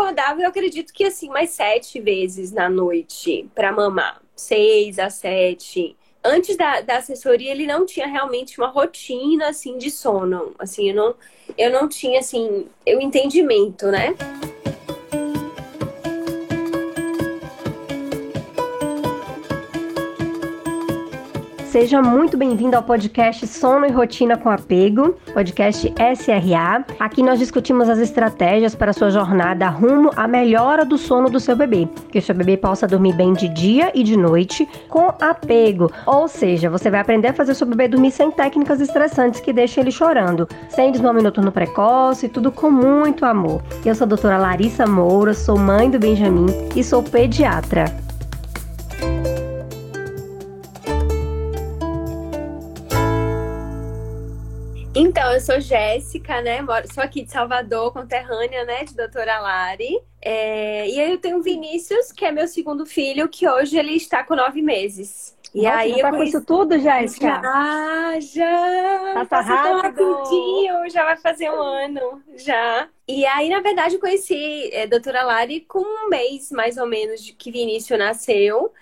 acordava, eu acredito que assim, mais sete vezes na noite para mamar. Seis a sete. Antes da, da assessoria, ele não tinha realmente uma rotina assim de sono. Assim, eu não, eu não tinha assim, o entendimento, né? Seja muito bem-vindo ao podcast Sono e Rotina com Apego, podcast SRA. Aqui nós discutimos as estratégias para sua jornada rumo à melhora do sono do seu bebê, que o seu bebê possa dormir bem de dia e de noite com apego. Ou seja, você vai aprender a fazer o seu bebê dormir sem técnicas estressantes que deixem ele chorando, sem desmame noturno precoce, tudo com muito amor. Eu sou a doutora Larissa Moura, sou mãe do Benjamin e sou pediatra. Eu sou Jéssica, né? Sou aqui de Salvador, conterrânea, né? De doutora Lari. É... E aí eu tenho o Vinícius, que é meu segundo filho, que hoje ele está com nove meses. E Nossa, aí tá com isso tudo, Jéssica? Já, já. Passa rápido. já vai fazer um ano, já. E aí, na verdade, eu conheci a é, doutora Lari com um mês, mais ou menos, de que Vinícius nasceu.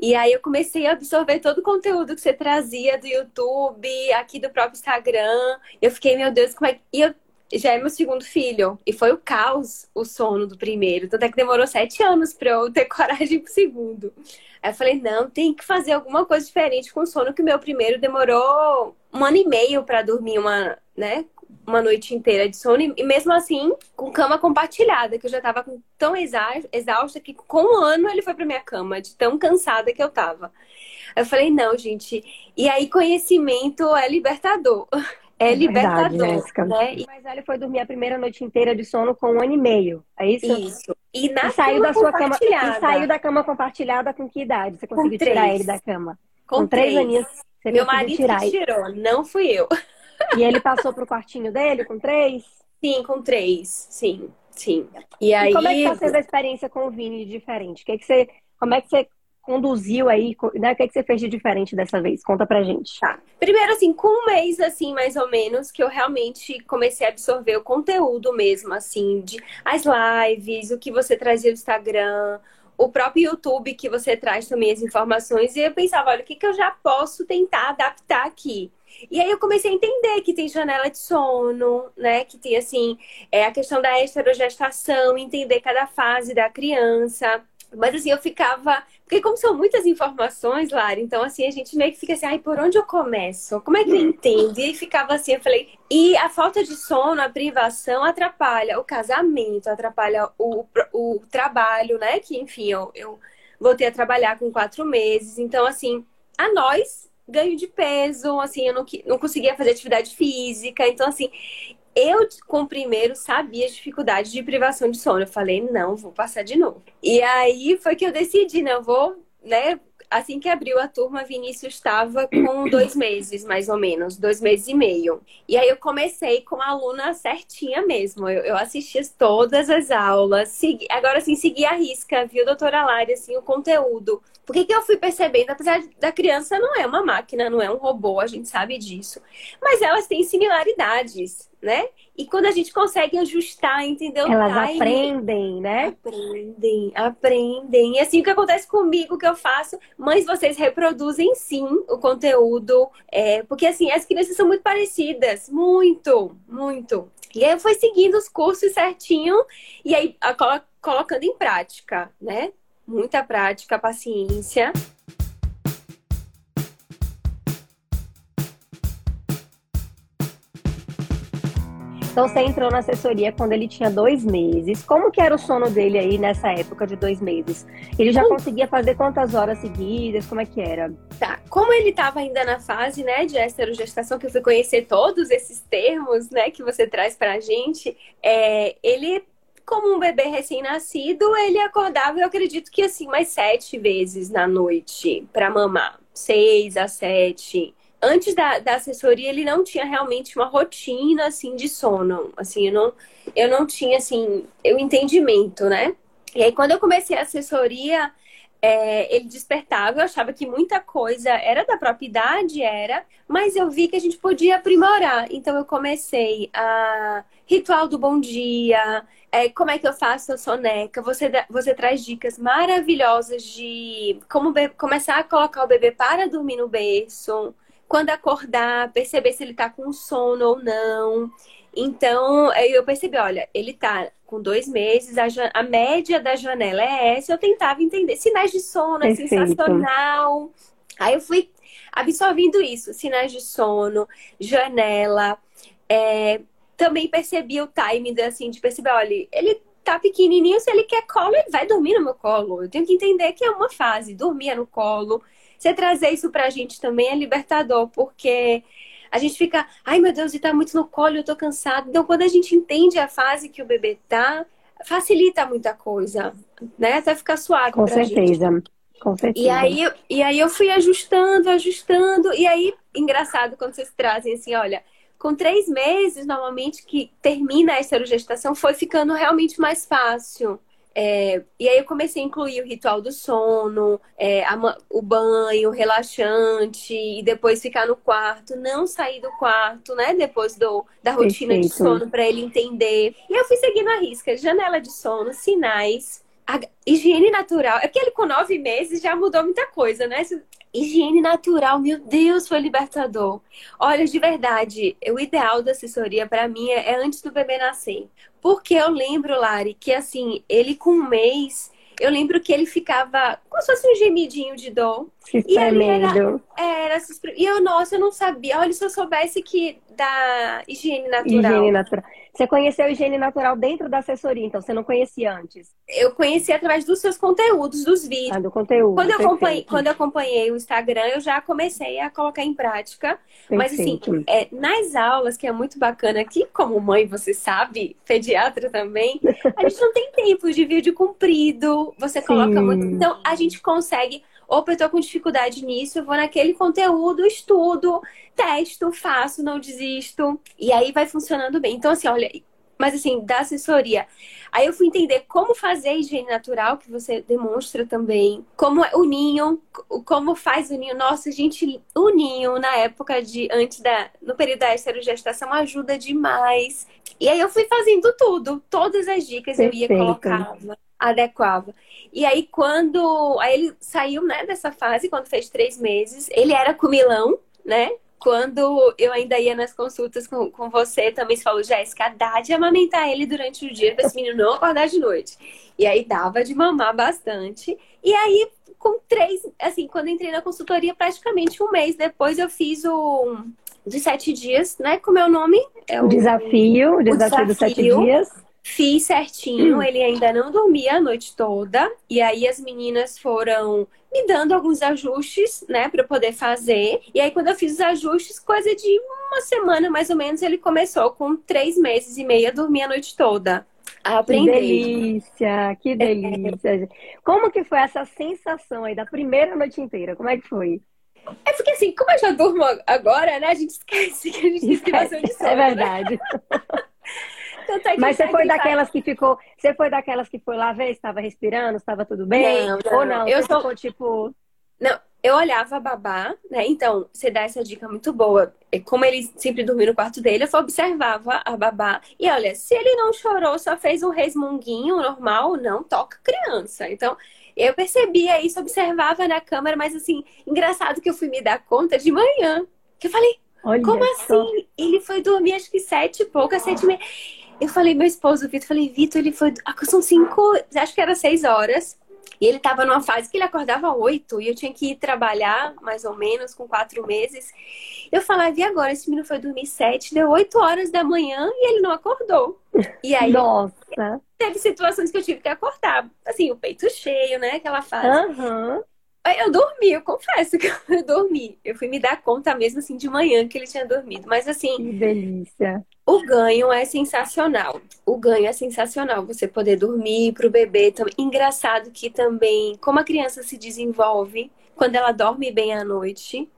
E aí eu comecei a absorver todo o conteúdo que você trazia do YouTube, aqui do próprio Instagram. Eu fiquei, meu Deus, como é que. E eu já é meu segundo filho. E foi o caos o sono do primeiro. Tanto é que demorou sete anos para eu ter coragem pro segundo. Aí eu falei, não, tem que fazer alguma coisa diferente com o sono, que o meu primeiro demorou um ano e meio para dormir uma, né? Uma noite inteira de sono e mesmo assim com cama compartilhada, que eu já tava tão exausta que com um ano ele foi pra minha cama, de tão cansada que eu tava. Eu falei, não, gente. E aí conhecimento é libertador. É, é libertador, Verdade, né? E... Mas ele foi dormir a primeira noite inteira de sono com um ano e meio. É isso? Isso. E, na e saiu da sua cama e saiu da cama compartilhada com que idade? Você conseguiu tirar ele da cama? Com, com três, três aninhos. Meu marido tirar. que tirou, não fui eu. E ele passou pro quartinho dele com três? Sim, com três. Sim, sim. E, aí... como é que tá sendo a experiência com o Vini diferente? Que que você, como é que você conduziu aí, né? O que, é que você fez de diferente dessa vez? Conta pra gente. Tá. Primeiro, assim, com um mês, assim, mais ou menos, que eu realmente comecei a absorver o conteúdo mesmo, assim, de as lives, o que você trazia do Instagram, o próprio YouTube que você traz também as informações. E eu pensava, olha, o que, que eu já posso tentar adaptar aqui? E aí eu comecei a entender que tem janela de sono, né? Que tem, assim, é a questão da esterogestação, entender cada fase da criança. Mas assim, eu ficava. Porque, como são muitas informações, Lara, então assim, a gente meio que fica assim, ai, por onde eu começo? Como é que eu entendo? E aí ficava assim, eu falei. E a falta de sono, a privação, atrapalha o casamento, atrapalha o, o trabalho, né? Que, enfim, eu, eu voltei a trabalhar com quatro meses. Então, assim, a nós ganho de peso, assim, eu não, não conseguia fazer atividade física. Então, assim, eu, com o primeiro, sabia a dificuldade de privação de sono. Eu falei, não, vou passar de novo. E aí foi que eu decidi, né? Eu vou, né? Assim que abriu a turma, Vinícius estava com dois meses, mais ou menos, dois meses e meio. E aí eu comecei com a aluna certinha mesmo. Eu, eu assistia todas as aulas, segui, agora assim, segui a risca, viu, doutora Lari, assim, o conteúdo. Por que, que eu fui percebendo, apesar da criança não é uma máquina, não é um robô, a gente sabe disso. Mas elas têm similaridades, né? E quando a gente consegue ajustar, entendeu? Elas time, aprendem, né? Aprendem, aprendem. E assim o que acontece comigo, que eu faço, mães, vocês reproduzem sim o conteúdo. É, porque assim, as crianças são muito parecidas. Muito, muito. E aí eu fui seguindo os cursos certinho e aí colocando em prática, né? muita prática, paciência. Então você entrou na assessoria quando ele tinha dois meses. Como que era o sono dele aí nessa época de dois meses? Ele já conseguia fazer quantas horas seguidas? Como é que era? Tá. Como ele estava ainda na fase, né, de esterogestação, que eu fui conhecer todos esses termos, né, que você traz pra gente, é, ele como um bebê recém-nascido, ele acordava, eu acredito que assim, mais sete vezes na noite para mamar. Seis a sete. Antes da, da assessoria, ele não tinha realmente uma rotina, assim, de sono. Assim, eu não, eu não tinha, assim, o entendimento, né? E aí, quando eu comecei a assessoria, é, ele despertava, eu achava que muita coisa era da propriedade, era, mas eu vi que a gente podia aprimorar. Então eu comecei a ritual do bom dia, é, como é que eu faço a soneca. Você, você traz dicas maravilhosas de como começar a colocar o bebê para dormir no berço, quando acordar, perceber se ele está com sono ou não. Então, eu percebi, olha, ele tá com dois meses, a, a, média da janela é essa, eu tentava entender. Sinais de sono, é sensacional. Aí eu fui absorvendo isso, sinais de sono, janela. É, também percebi o timing, assim, de perceber, olha, ele tá pequenininho, se ele quer colo, ele vai dormir no meu colo. Eu tenho que entender que é uma fase, dormir no colo. Você trazer isso pra gente também é libertador, porque a gente fica, ai meu Deus, ele tá muito no colo, eu tô cansado. Então, quando a gente entende a fase que o bebê tá, facilita muita coisa, né? Até ficar suave. Com certeza. Gente. Com certeza. E aí, e aí eu fui ajustando, ajustando. E aí, engraçado quando vocês trazem assim, olha, com três meses, normalmente, que termina a esterogestação, foi ficando realmente mais fácil. É, e aí eu comecei a incluir o ritual do sono, é, a, o banho relaxante, e depois ficar no quarto, não sair do quarto, né? Depois do, da rotina Perfeito. de sono para ele entender. E eu fui seguindo a risca, janela de sono, sinais, a higiene natural. É porque ele com nove meses já mudou muita coisa, né? Higiene natural, meu Deus, foi libertador. Olha, de verdade, o ideal da assessoria para mim é, é antes do bebê nascer. Porque eu lembro, Lari, que assim, ele com um mês, eu lembro que ele ficava como se fosse um gemidinho de dor. Se e era, era, E eu, nossa, eu não sabia. Olha, se eu soubesse que da higiene natural. Higiene natural. Você conheceu a higiene natural dentro da assessoria, então você não conhecia antes? Eu conheci através dos seus conteúdos, dos vídeos. Ah, do conteúdo. Quando eu, acompanhei, quando eu acompanhei o Instagram, eu já comecei a colocar em prática. Perfeito. Mas assim, é, nas aulas, que é muito bacana aqui, como mãe, você sabe, pediatra também, a gente não tem tempo de vídeo comprido. Você coloca Sim. muito. Então, a gente consegue Opa, eu tô com dificuldade nisso, eu vou naquele conteúdo, estudo, testo, faço, não desisto. E aí vai funcionando bem. Então, assim, olha, mas assim, da assessoria. Aí eu fui entender como fazer a higiene natural, que você demonstra também, como é o ninho, como faz o ninho. Nossa, gente, o ninho na época de antes da no período da esterogestação ajuda demais. E aí eu fui fazendo tudo, todas as dicas Perfeito. eu ia colocava, adequava. E aí, quando. Aí ele saiu, né, dessa fase, quando fez três meses. Ele era comilão, né? Quando eu ainda ia nas consultas com, com você, também você falou, Jéssica, dá de amamentar ele durante o dia para esse menino não acordar de noite. E aí dava de mamar bastante. E aí, com três, assim, quando entrei na consultoria, praticamente um mês depois, eu fiz o de sete dias, né? Como é o nome? É o desafio, o desafio, o desafio dos sete dias. Fiz certinho, hum. ele ainda não dormia a noite toda. E aí as meninas foram me dando alguns ajustes, né, para poder fazer. E aí quando eu fiz os ajustes, coisa de uma semana mais ou menos, ele começou com três meses e meio a dormir a noite toda. A aprender. Que delícia, que delícia. É. Como que foi essa sensação aí da primeira noite inteira? Como é que foi? É porque assim, como eu já durmo agora, né? A gente esquece que a gente tem privação de sono. É verdade. Né? É Mas você foi daquelas que ficou. Você foi daquelas que foi lá ver, estava respirando, estava tudo bem? Não, não. Ou não? Eu sou tipo. Não, eu olhava a babá, né? Então, você dá essa dica muito boa. Como ele sempre dormiu no quarto dele, eu observava a babá. E olha, se ele não chorou, só fez um resmunguinho normal, não toca criança. Então, eu percebia isso, observava na câmera, mas assim, engraçado que eu fui me dar conta de manhã. Que eu falei, Olha como só. assim? Ele foi dormir acho que sete e pouca, sete e meia. Eu falei, meu esposo, Vitor, falei, Vitor, ele foi. São cinco, acho que era seis horas. E ele estava numa fase que ele acordava oito e eu tinha que ir trabalhar, mais ou menos, com quatro meses. Eu falava, e agora? Esse menino foi dormir sete, deu oito horas da manhã e ele não acordou. E aí. Nossa! Teve situações que eu tive que acordar. Assim, o peito cheio, né? Aquela fase. Aham. Uhum. Eu dormi, eu confesso que eu dormi. Eu fui me dar conta mesmo assim de manhã que ele tinha dormido. Mas assim. Que delícia. O ganho é sensacional. O ganho é sensacional. Você poder dormir para o bebê. Também. Engraçado que também, como a criança se desenvolve quando ela dorme bem à noite,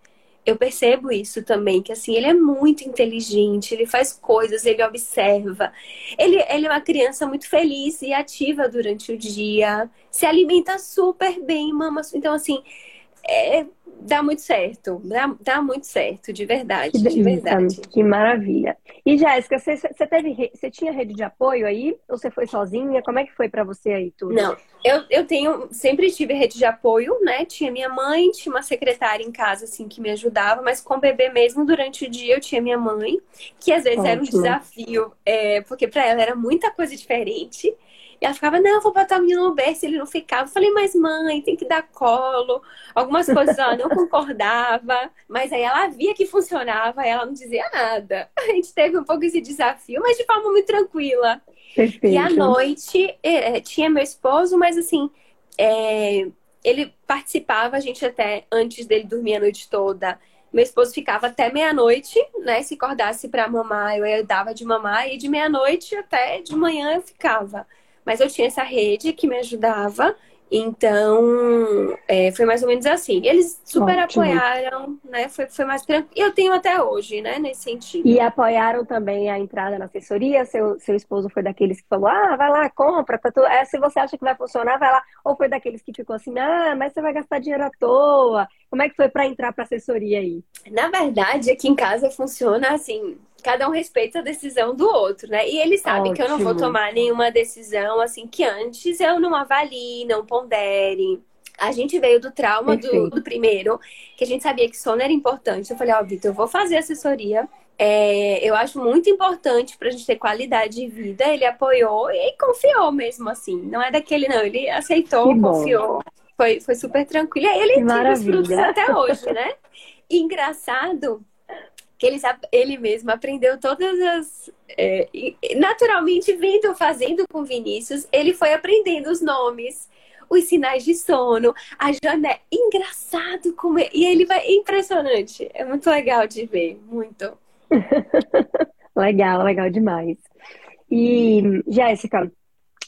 eu percebo isso também, que assim, ele é muito inteligente, ele faz coisas, ele observa. Ele, ele é uma criança muito feliz e ativa durante o dia, se alimenta super bem, mama. Então, assim, é, dá muito certo. Dá, dá muito certo, de verdade. Que de verdade. Que maravilha. E Jéssica, você, você teve você tinha rede de apoio aí? Ou você foi sozinha? Como é que foi para você aí tudo? Não, eu, eu tenho, sempre tive rede de apoio, né? Tinha minha mãe, tinha uma secretária em casa, assim, que me ajudava, mas com o bebê mesmo, durante o dia, eu tinha minha mãe, que às vezes Ótimo. era um desafio, é, porque para ela era muita coisa diferente. E ela ficava, não, vou botar o menino no berço, ele não ficava. Eu falei, mas mãe, tem que dar colo. Algumas coisas ela não concordava, mas aí ela via que funcionava, ela não dizia nada. A gente teve um pouco esse desafio, mas de forma muito tranquila. Perfeito. E à noite é, é, tinha meu esposo, mas assim, é, ele participava, a gente até antes dele dormir a noite toda. Meu esposo ficava até meia-noite, né? Se acordasse para mamar, eu dava de mamar, e de meia-noite até de manhã eu ficava. Mas eu tinha essa rede que me ajudava. Então, é, foi mais ou menos assim. Eles super Ótimo. apoiaram, né? Foi, foi mais tranquilo. E eu tenho até hoje, né? Nesse sentido. E apoiaram também a entrada na assessoria? Seu, seu esposo foi daqueles que falou, ah, vai lá, compra. Tá tu... é, se você acha que vai funcionar, vai lá. Ou foi daqueles que ficou assim, ah, mas você vai gastar dinheiro à toa. Como é que foi para entrar para assessoria aí? Na verdade, aqui em casa funciona assim cada um respeita a decisão do outro, né? E ele sabe Ótimo. que eu não vou tomar nenhuma decisão assim que antes eu não avalie, não pondere. A gente veio do trauma do, do, primeiro, que a gente sabia que sono era importante. Eu falei, ó, oh, Vitor, eu vou fazer assessoria. É, eu acho muito importante pra gente ter qualidade de vida. Ele apoiou e confiou mesmo, assim. Não é daquele, não. Ele aceitou, confiou. Foi, foi super tranquilo. E ele tira os frutos até hoje, né? E engraçado que ele, ele mesmo aprendeu todas as. É, naturalmente, vendo, fazendo com Vinícius, ele foi aprendendo os nomes, os sinais de sono, a janela. Engraçado como. É, e ele vai. Impressionante. É muito legal de ver. Muito. legal, legal demais. E, Jéssica,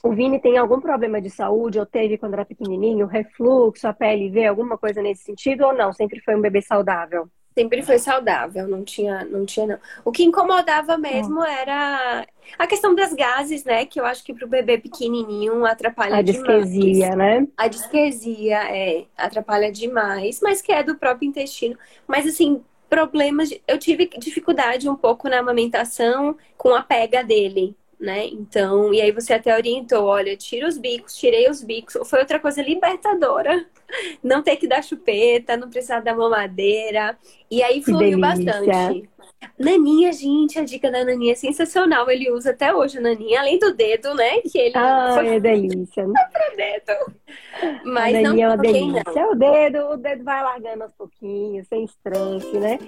o Vini tem algum problema de saúde ou teve quando era pequenininho? Refluxo, a PLV, alguma coisa nesse sentido ou não? Sempre foi um bebê saudável? Sempre foi saudável, não tinha, não tinha não. O que incomodava mesmo era a questão das gases, né? Que eu acho que para o bebê pequenininho atrapalha a demais. A disquesia, né? A disquesia, é, atrapalha demais, mas que é do próprio intestino. Mas assim, problemas, eu tive dificuldade um pouco na amamentação com a pega dele, né? Então, e aí você até orientou, olha, tira os bicos, tirei os bicos. Foi outra coisa libertadora. Não ter que dar chupeta, não precisar dar mamadeira. E aí fluiu bastante. Naninha, gente, a dica da Naninha é sensacional. Ele usa até hoje a Naninha, além do dedo, né? Que ele ah, foi... é delícia. Né? pro dedo. Mas a não é uma delícia. Não. O dedo, o dedo vai largando aos pouquinhos, sem estresse, né?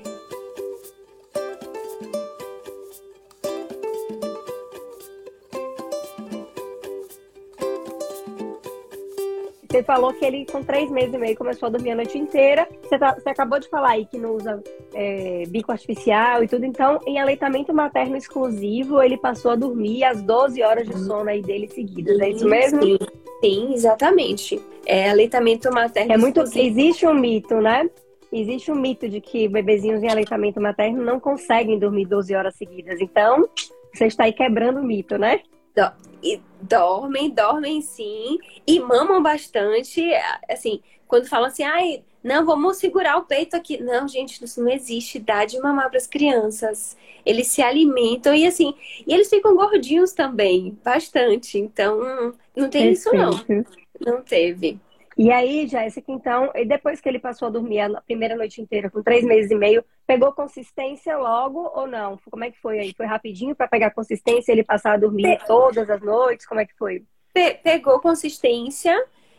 Você falou que ele, com três meses e meio, começou a dormir a noite inteira. Você, tá, você acabou de falar aí que não usa é, bico artificial e tudo. Então, em aleitamento materno exclusivo, ele passou a dormir as 12 horas de sono aí dele seguidas. É isso mesmo? Sim, sim exatamente. É aleitamento materno é muito exclusivo. Existe um mito, né? Existe um mito de que bebezinhos em aleitamento materno não conseguem dormir 12 horas seguidas. Então, você está aí quebrando o mito, né? E dormem, dormem sim, e mamam bastante. Assim, quando falam assim, ai, não, vamos segurar o peito aqui. Não, gente, isso não existe. Dá de mamar para as crianças. Eles se alimentam e assim, e eles ficam gordinhos também, bastante. Então, não tem Perfeito. isso não. Não teve. E aí, Jéssica, então, e depois que ele passou a dormir a primeira noite inteira, com três meses e meio, pegou consistência logo ou não? Como é que foi aí? Foi rapidinho para pegar consistência ele passar a dormir Pe... todas as noites? Como é que foi? Pe pegou consistência.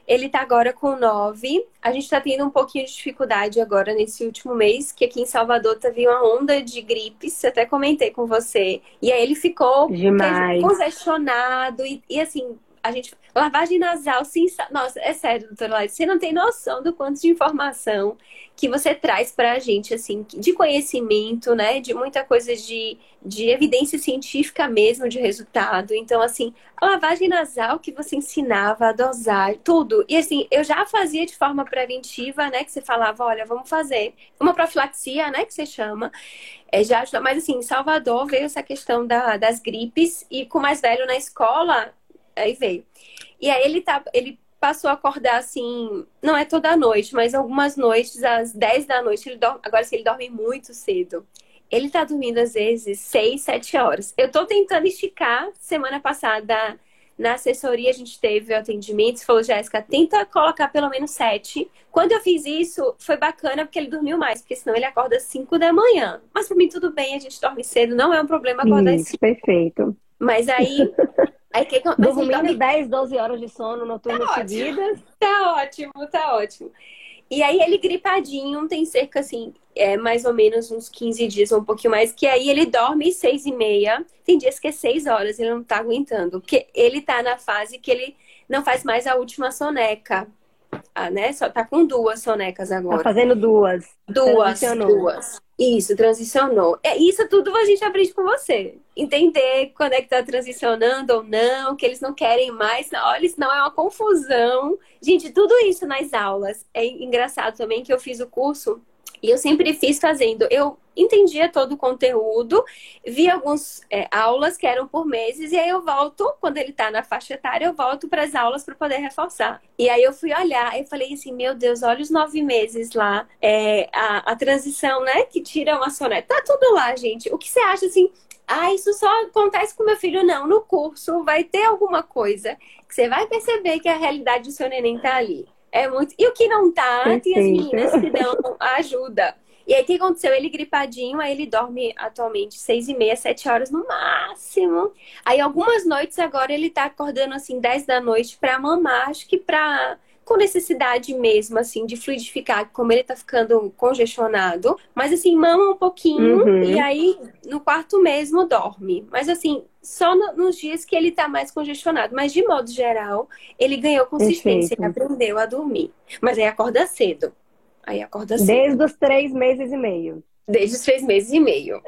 Ele tá agora com nove. A gente tá tendo um pouquinho de dificuldade agora nesse último mês, que aqui em Salvador teve uma onda de gripes, até comentei com você. E aí ele ficou Demais. congestionado e, e assim, a gente. Lavagem nasal, sim. Nossa, é sério, doutora Laís, você não tem noção do quanto de informação que você traz para a gente, assim, de conhecimento, né? De muita coisa de, de evidência científica mesmo, de resultado. Então, assim, a lavagem nasal que você ensinava a dosar, tudo. E, assim, eu já fazia de forma preventiva, né? Que você falava, olha, vamos fazer uma profilaxia, né? Que você chama. É, já Mas, assim, em Salvador veio essa questão da, das gripes e com mais velho na escola, aí veio. E aí ele tá, ele passou a acordar assim, não é toda noite, mas algumas noites, às 10 da noite, ele dorme. Agora, se ele dorme muito cedo, ele tá dormindo às vezes 6, 7 horas. Eu tô tentando esticar. Semana passada, na assessoria, a gente teve o atendimento. Você falou, Jéssica, tenta colocar pelo menos 7. Quando eu fiz isso, foi bacana porque ele dormiu mais, porque senão ele acorda às 5 da manhã. Mas pra mim, tudo bem, a gente dorme cedo, não é um problema acordar às 5. Perfeito. Mas aí. aí que, mas Dormindo dorme... 10, 12 horas de sono noturno tá seguidas. Tá ótimo, tá ótimo. E aí ele gripadinho, tem cerca assim, é, mais ou menos uns 15 dias ou um pouquinho mais, que aí ele dorme seis e meia. Tem dias que é seis horas, ele não tá aguentando. Porque ele tá na fase que ele não faz mais a última soneca. Ah, né? Só tá com duas sonecas agora. Tá fazendo duas. Duas, duas. Isso, transicionou. É, isso tudo a gente aprende com você. Entender quando é que tá transicionando ou não, que eles não querem mais. Olha, isso não é uma confusão. Gente, tudo isso nas aulas. É engraçado também que eu fiz o curso e eu sempre fiz fazendo. Eu entendia todo o conteúdo, vi algumas é, aulas que eram por meses, e aí eu volto, quando ele está na faixa etária, eu volto para as aulas para poder reforçar. E aí eu fui olhar, eu falei assim: meu Deus, olha os nove meses lá, é, a, a transição, né? Que tira uma soneta. Tá tudo lá, gente. O que você acha assim? Ah, isso só acontece com meu filho. Não, no curso vai ter alguma coisa que você vai perceber que a realidade do seu neném tá ali. É muito. E o que não tá, Perfeito. tem as meninas que dão ajuda. E aí, o que aconteceu? Ele gripadinho, aí ele dorme atualmente seis e meia, sete horas no máximo. Aí, algumas noites agora, ele tá acordando, assim, dez da noite pra mamar. Acho que pra com necessidade mesmo, assim, de fluidificar, como ele tá ficando congestionado. Mas, assim, mama um pouquinho uhum. e aí no quarto mesmo dorme. Mas, assim, só no, nos dias que ele tá mais congestionado. Mas, de modo geral, ele ganhou consistência, Perfeito. ele aprendeu a dormir. Mas aí acorda cedo. Aí acorda cedo. Desde os três meses e meio. Desde os três meses e meio.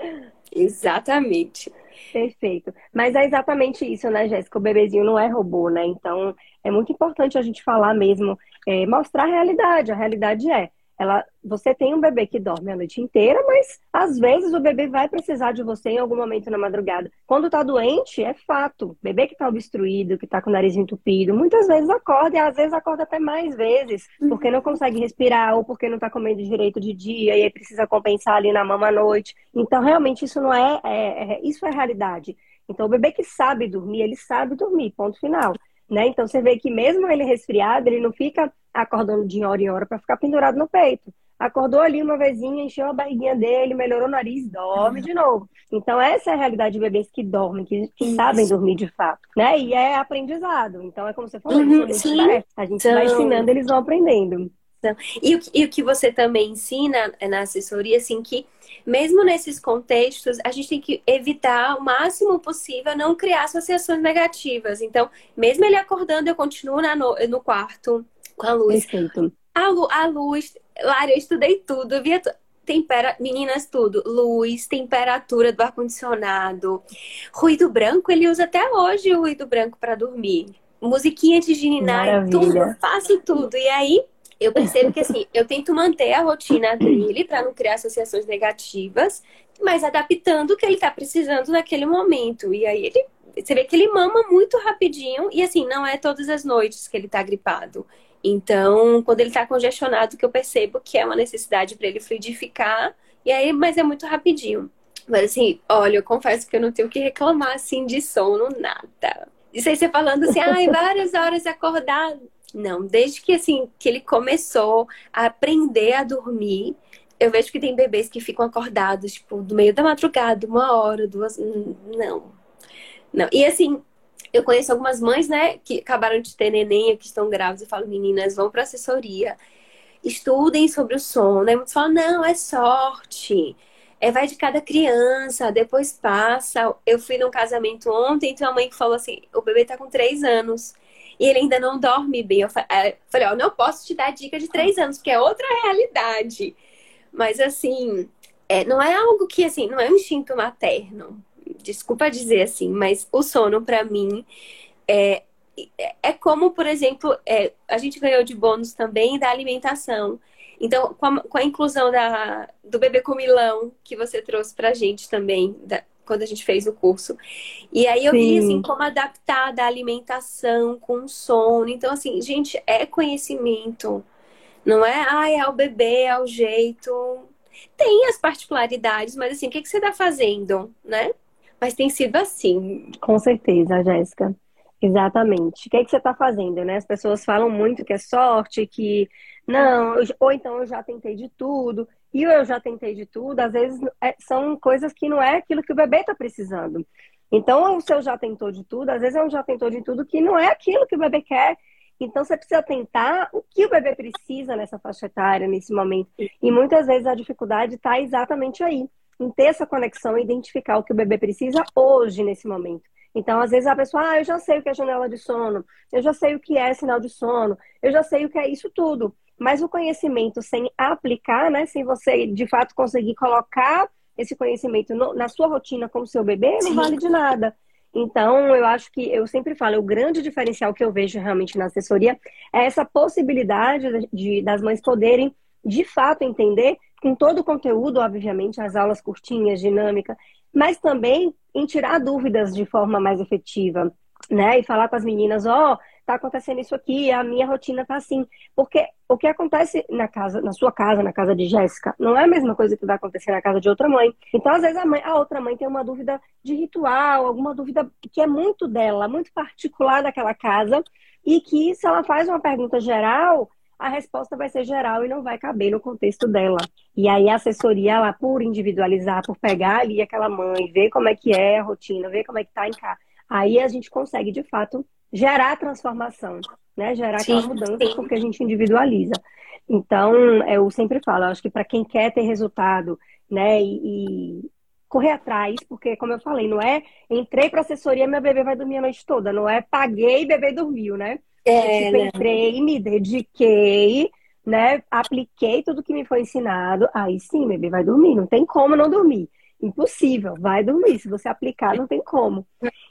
Exatamente. Perfeito. Mas é exatamente isso, né, Jéssica? O bebezinho não é robô, né? Então, é muito importante a gente falar mesmo, é, mostrar a realidade. A realidade é, ela, você tem um bebê que dorme a noite inteira, mas às vezes o bebê vai precisar de você em algum momento na madrugada. Quando tá doente, é fato. Bebê que tá obstruído, que tá com o nariz entupido, muitas vezes acorda e às vezes acorda até mais vezes, porque não consegue respirar ou porque não tá comendo direito de dia e aí precisa compensar ali na mama à noite. Então, realmente, isso não é, é, é isso é realidade. Então, o bebê que sabe dormir, ele sabe dormir, ponto final. Né? Então você vê que mesmo ele resfriado, ele não fica acordando de hora em hora para ficar pendurado no peito. Acordou ali uma vezinha, encheu a barriguinha dele, melhorou o nariz, dorme de novo. Então, essa é a realidade de bebês que dormem, que, que sabem dormir de fato, né? E é aprendizado. Então, é como você falou, uhum, a gente então... vai ensinando, eles vão aprendendo. E o, e o que você também ensina na assessoria, assim, que mesmo nesses contextos, a gente tem que evitar o máximo possível não criar associações negativas. Então, mesmo ele acordando, eu continuo na, no, no quarto com a luz. Perfeito. A, a luz, Lara, eu estudei tudo, via tempera... meninas, tudo. Luz, temperatura do ar-condicionado. Ruído branco, ele usa até hoje o ruído branco para dormir. Musiquinha de gininar, tudo, faço tudo. E aí, eu percebo que assim, eu tento manter a rotina dele para não criar associações negativas, mas adaptando o que ele está precisando naquele momento. E aí ele, você vê que ele mama muito rapidinho e assim, não é todas as noites que ele está gripado. Então, quando ele está congestionado, que eu percebo que é uma necessidade para ele fluidificar, e aí, mas é muito rapidinho. Mas assim, olha, eu confesso que eu não tenho que reclamar assim de sono, nada. Isso aí você falando assim, ai, várias horas acordado. Não, desde que assim que ele começou a aprender a dormir, eu vejo que tem bebês que ficam acordados, tipo, do meio da madrugada, uma hora, duas. Não. Não. E assim, eu conheço algumas mães, né, que acabaram de ter neném, que estão grávidas, eu falo, meninas, vão para assessoria, estudem sobre o sono. Aí muitos falam, não, é sorte. É, vai de cada criança, depois passa. Eu fui num casamento ontem, tem uma mãe falou assim: o bebê tá com três anos e ele ainda não dorme bem. Eu falei, ó, não posso te dar dica de três anos, porque é outra realidade. Mas assim, é, não é algo que assim, não é um instinto materno. Desculpa dizer assim, mas o sono para mim é, é como, por exemplo, é, a gente ganhou de bônus também da alimentação. Então, com a, com a inclusão da, do bebê comilão que você trouxe pra gente também, da, quando a gente fez o curso. E aí eu Sim. vi assim como adaptar da alimentação com o sono. Então assim, gente, é conhecimento. Não é, ah, é o bebê, é o jeito. Tem as particularidades, mas assim, o que, que você está fazendo, né? Mas tem sido assim. Com certeza, Jéssica. Exatamente. O que, é que você está fazendo, né? As pessoas falam muito que é sorte, que não, ou então eu já tentei de tudo, e eu já tentei de tudo, às vezes é, são coisas que não é aquilo que o bebê está precisando. Então, o seu já tentou de tudo, às vezes é um já tentou de tudo que não é aquilo que o bebê quer. Então, você precisa tentar o que o bebê precisa nessa faixa etária, nesse momento. E muitas vezes a dificuldade está exatamente aí, em ter essa conexão e identificar o que o bebê precisa hoje, nesse momento. Então, às vezes a pessoa, ah, eu já sei o que é janela de sono, eu já sei o que é sinal de sono, eu já sei o que é isso tudo. Mas o conhecimento sem aplicar, né, sem você de fato conseguir colocar esse conhecimento no, na sua rotina com o seu bebê, não Sim. vale de nada. Então, eu acho que eu sempre falo, o grande diferencial que eu vejo realmente na assessoria é essa possibilidade de, das mães poderem, de fato, entender com todo o conteúdo, obviamente, as aulas curtinhas, dinâmica, mas também em tirar dúvidas de forma mais efetiva, né? E falar com as meninas, ó, oh, tá acontecendo isso aqui, a minha rotina tá assim. Porque o que acontece na casa, na sua casa, na casa de Jéssica, não é a mesma coisa que vai acontecer na casa de outra mãe. Então, às vezes, a, mãe, a outra mãe tem uma dúvida de ritual, alguma dúvida que é muito dela, muito particular daquela casa, e que se ela faz uma pergunta geral, a resposta vai ser geral e não vai caber no contexto dela. E aí a assessoria, ela, por individualizar, por pegar ali aquela mãe, ver como é que é a rotina, ver como é que tá em casa, aí a gente consegue, de fato, gerar transformação, né? Gerar sim, aquela mudança, sim. porque a gente individualiza. Então, eu sempre falo, acho que para quem quer ter resultado, né, e, e correr atrás, porque como eu falei, não é entrei para assessoria, meu bebê vai dormir a noite toda, não é paguei e bebê dormiu, né? É, tipo, né? entrei, me dediquei, né? Apliquei tudo que me foi ensinado. Aí sim, bebê vai dormir. Não tem como não dormir. Impossível, vai dormir. Se você aplicar, não tem como.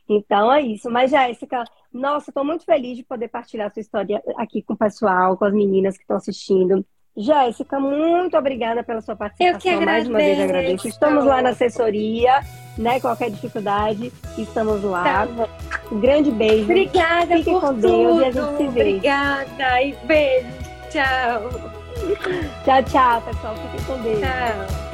Então é isso. Mas, Jéssica, nossa, estou muito feliz de poder partilhar sua história aqui com o pessoal, com as meninas que estão assistindo. Jéssica, muito obrigada pela sua participação. Eu que agradeço. Mais uma vez agradeço. Estamos lá na assessoria, né? Qualquer dificuldade, estamos lá. Tá um grande beijo. Obrigada Fique por com tudo. Deus e a gente se vê. Obrigada e beijo. Tchau. Tchau, tchau, pessoal. Fiquem com Deus. Tchau.